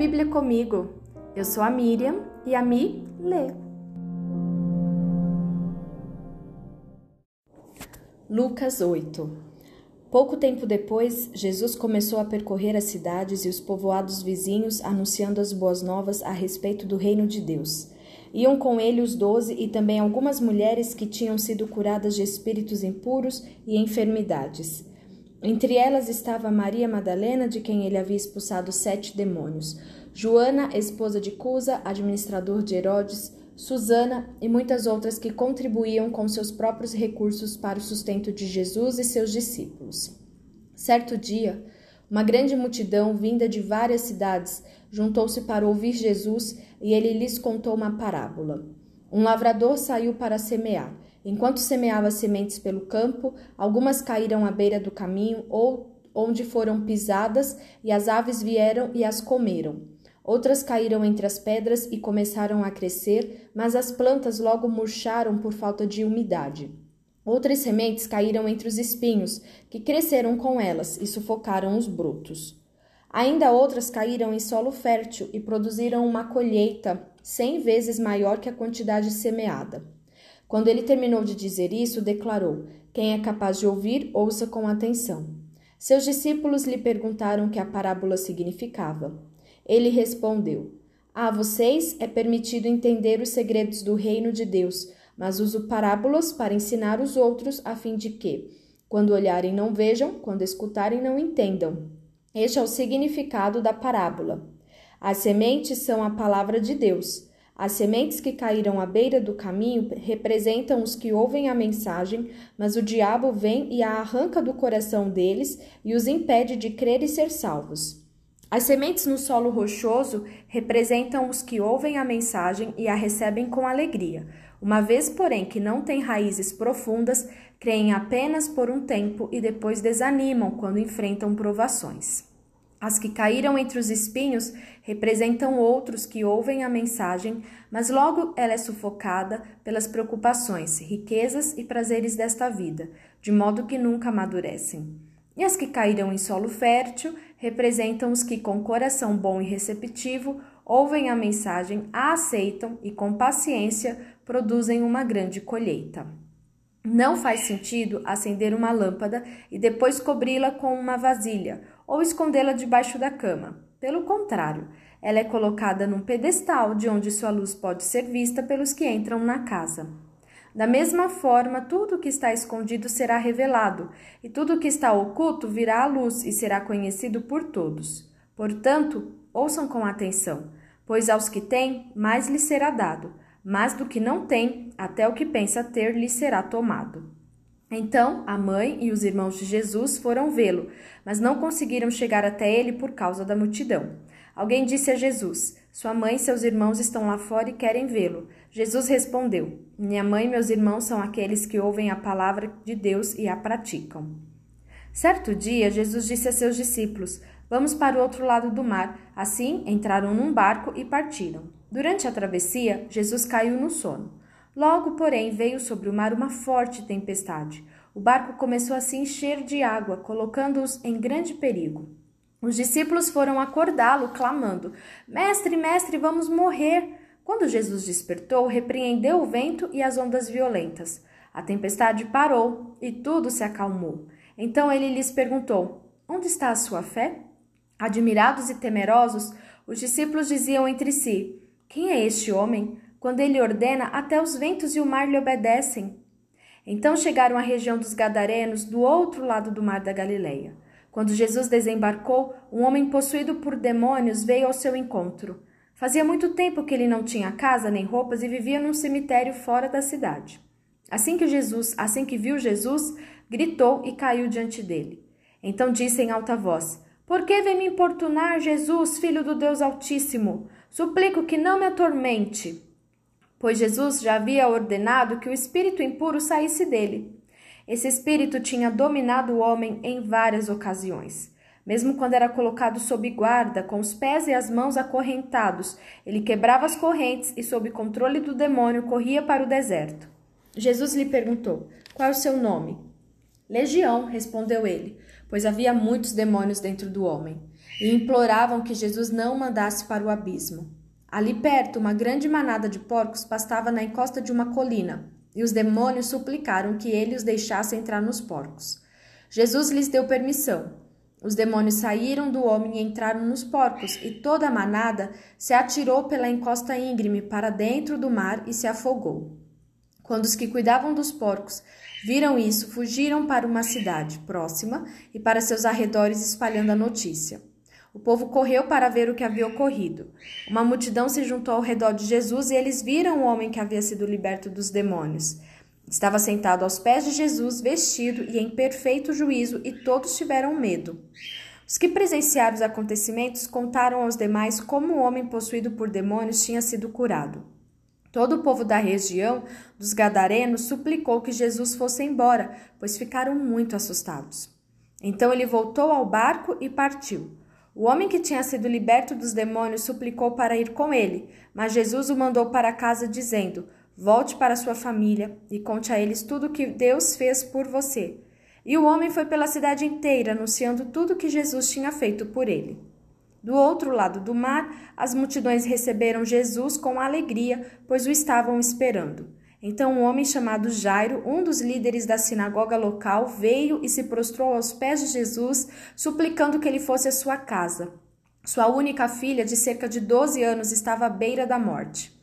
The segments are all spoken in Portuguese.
Bíblia comigo. Eu sou a Miriam e a Mi lê. Lucas 8 Pouco tempo depois, Jesus começou a percorrer as cidades e os povoados vizinhos, anunciando as boas novas a respeito do reino de Deus. Iam com ele os doze e também algumas mulheres que tinham sido curadas de espíritos impuros e enfermidades. Entre elas estava Maria Madalena, de quem ele havia expulsado sete demônios, Joana, esposa de Cusa, administrador de Herodes, Susana e muitas outras que contribuíam com seus próprios recursos para o sustento de Jesus e seus discípulos. Certo dia, uma grande multidão, vinda de várias cidades, juntou-se para ouvir Jesus e ele lhes contou uma parábola. Um lavrador saiu para semear. Enquanto semeava sementes pelo campo, algumas caíram à beira do caminho ou onde foram pisadas, e as aves vieram e as comeram. Outras caíram entre as pedras e começaram a crescer, mas as plantas logo murcharam por falta de umidade. Outras sementes caíram entre os espinhos, que cresceram com elas e sufocaram os brotos. Ainda outras caíram em solo fértil e produziram uma colheita cem vezes maior que a quantidade semeada. Quando ele terminou de dizer isso, declarou: Quem é capaz de ouvir, ouça com atenção. Seus discípulos lhe perguntaram o que a parábola significava. Ele respondeu: A vocês é permitido entender os segredos do reino de Deus, mas uso parábolas para ensinar os outros, a fim de que, quando olharem, não vejam, quando escutarem, não entendam. Este é o significado da parábola. As sementes são a palavra de Deus. As sementes que caíram à beira do caminho representam os que ouvem a mensagem, mas o diabo vem e a arranca do coração deles e os impede de crer e ser salvos. As sementes no solo rochoso representam os que ouvem a mensagem e a recebem com alegria. Uma vez, porém, que não têm raízes profundas, creem apenas por um tempo e depois desanimam quando enfrentam provações. As que caíram entre os espinhos representam outros que ouvem a mensagem, mas logo ela é sufocada pelas preocupações, riquezas e prazeres desta vida, de modo que nunca amadurecem. E as que caíram em solo fértil representam os que, com coração bom e receptivo, ouvem a mensagem, a aceitam e, com paciência, produzem uma grande colheita. Não faz sentido acender uma lâmpada e depois cobri-la com uma vasilha ou escondê-la debaixo da cama. Pelo contrário, ela é colocada num pedestal de onde sua luz pode ser vista pelos que entram na casa. Da mesma forma, tudo o que está escondido será revelado, e tudo o que está oculto virá à luz e será conhecido por todos. Portanto, ouçam com atenção, pois aos que têm, mais lhes será dado mas do que não tem, até o que pensa ter lhe será tomado. Então a mãe e os irmãos de Jesus foram vê-lo, mas não conseguiram chegar até ele por causa da multidão. Alguém disse a Jesus: Sua mãe e seus irmãos estão lá fora e querem vê-lo. Jesus respondeu: Minha mãe e meus irmãos são aqueles que ouvem a palavra de Deus e a praticam. Certo dia, Jesus disse a seus discípulos: Vamos para o outro lado do mar. Assim, entraram num barco e partiram. Durante a travessia, Jesus caiu no sono. Logo, porém, veio sobre o mar uma forte tempestade. O barco começou a se encher de água, colocando-os em grande perigo. Os discípulos foram acordá-lo, clamando: Mestre, mestre, vamos morrer! Quando Jesus despertou, repreendeu o vento e as ondas violentas. A tempestade parou e tudo se acalmou. Então ele lhes perguntou: Onde está a sua fé? Admirados e temerosos, os discípulos diziam entre si: quem é este homem? Quando ele ordena, até os ventos e o mar lhe obedecem. Então chegaram à região dos Gadarenos, do outro lado do mar da Galileia. Quando Jesus desembarcou, um homem possuído por demônios veio ao seu encontro. Fazia muito tempo que ele não tinha casa nem roupas e vivia num cemitério fora da cidade. Assim que Jesus, assim que viu Jesus, gritou e caiu diante dele. Então disse em alta voz: Por que vem me importunar, Jesus, filho do Deus Altíssimo? Suplico que não me atormente, pois Jesus já havia ordenado que o espírito impuro saísse dele. Esse espírito tinha dominado o homem em várias ocasiões. Mesmo quando era colocado sob guarda, com os pés e as mãos acorrentados, ele quebrava as correntes e, sob controle do demônio, corria para o deserto. Jesus lhe perguntou: Qual é o seu nome? Legião, respondeu ele, pois havia muitos demônios dentro do homem, e imploravam que Jesus não mandasse para o abismo. Ali perto, uma grande manada de porcos pastava na encosta de uma colina, e os demônios suplicaram que ele os deixasse entrar nos porcos. Jesus lhes deu permissão. Os demônios saíram do homem e entraram nos porcos, e toda a manada se atirou pela encosta íngreme para dentro do mar e se afogou. Quando os que cuidavam dos porcos viram isso, fugiram para uma cidade próxima e para seus arredores espalhando a notícia. O povo correu para ver o que havia ocorrido. Uma multidão se juntou ao redor de Jesus e eles viram o homem que havia sido liberto dos demônios. Estava sentado aos pés de Jesus, vestido e em perfeito juízo, e todos tiveram medo. Os que presenciaram os acontecimentos contaram aos demais como o homem possuído por demônios tinha sido curado. Todo o povo da região dos Gadarenos suplicou que Jesus fosse embora, pois ficaram muito assustados. Então ele voltou ao barco e partiu. O homem que tinha sido liberto dos demônios suplicou para ir com ele, mas Jesus o mandou para casa, dizendo: Volte para sua família e conte a eles tudo o que Deus fez por você. E o homem foi pela cidade inteira, anunciando tudo o que Jesus tinha feito por ele. Do outro lado do mar, as multidões receberam Jesus com alegria, pois o estavam esperando. Então um homem chamado Jairo, um dos líderes da sinagoga local, veio e se prostrou aos pés de Jesus, suplicando que ele fosse à sua casa. Sua única filha, de cerca de 12 anos, estava à beira da morte.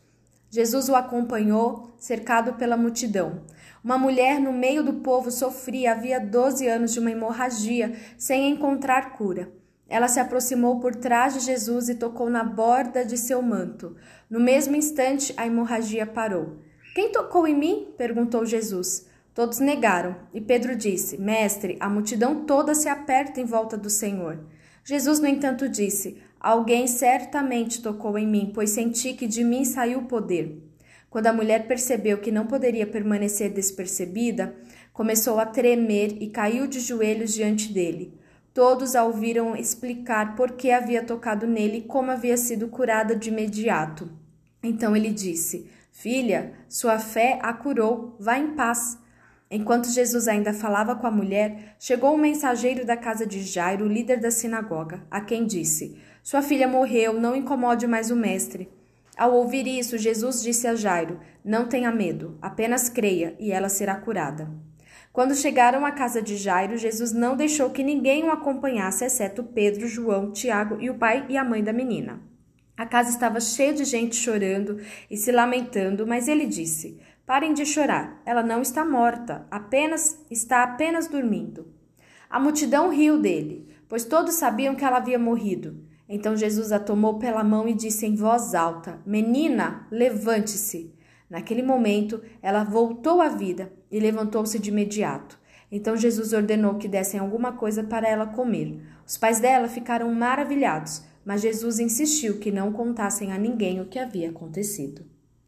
Jesus o acompanhou, cercado pela multidão. Uma mulher no meio do povo sofria havia 12 anos de uma hemorragia, sem encontrar cura. Ela se aproximou por trás de Jesus e tocou na borda de seu manto. No mesmo instante, a hemorragia parou. Quem tocou em mim? perguntou Jesus. Todos negaram, e Pedro disse: Mestre, a multidão toda se aperta em volta do Senhor. Jesus, no entanto, disse: Alguém certamente tocou em mim, pois senti que de mim saiu o poder. Quando a mulher percebeu que não poderia permanecer despercebida, começou a tremer e caiu de joelhos diante dele. Todos a ouviram explicar por que havia tocado nele e como havia sido curada de imediato. Então ele disse: Filha, sua fé a curou, vá em paz. Enquanto Jesus ainda falava com a mulher, chegou um mensageiro da casa de Jairo, líder da sinagoga, a quem disse: Sua filha morreu, não incomode mais o mestre. Ao ouvir isso, Jesus disse a Jairo: Não tenha medo, apenas creia e ela será curada. Quando chegaram à casa de Jairo, Jesus não deixou que ninguém o acompanhasse, exceto Pedro, João, Tiago e o pai e a mãe da menina. A casa estava cheia de gente chorando e se lamentando, mas ele disse: Parem de chorar, ela não está morta, apenas está apenas dormindo. A multidão riu dele, pois todos sabiam que ela havia morrido. Então Jesus a tomou pela mão e disse em voz alta: Menina, levante-se. Naquele momento, ela voltou à vida e levantou-se de imediato. Então Jesus ordenou que dessem alguma coisa para ela comer. Os pais dela ficaram maravilhados mas Jesus insistiu que não contassem a ninguém o que havia acontecido.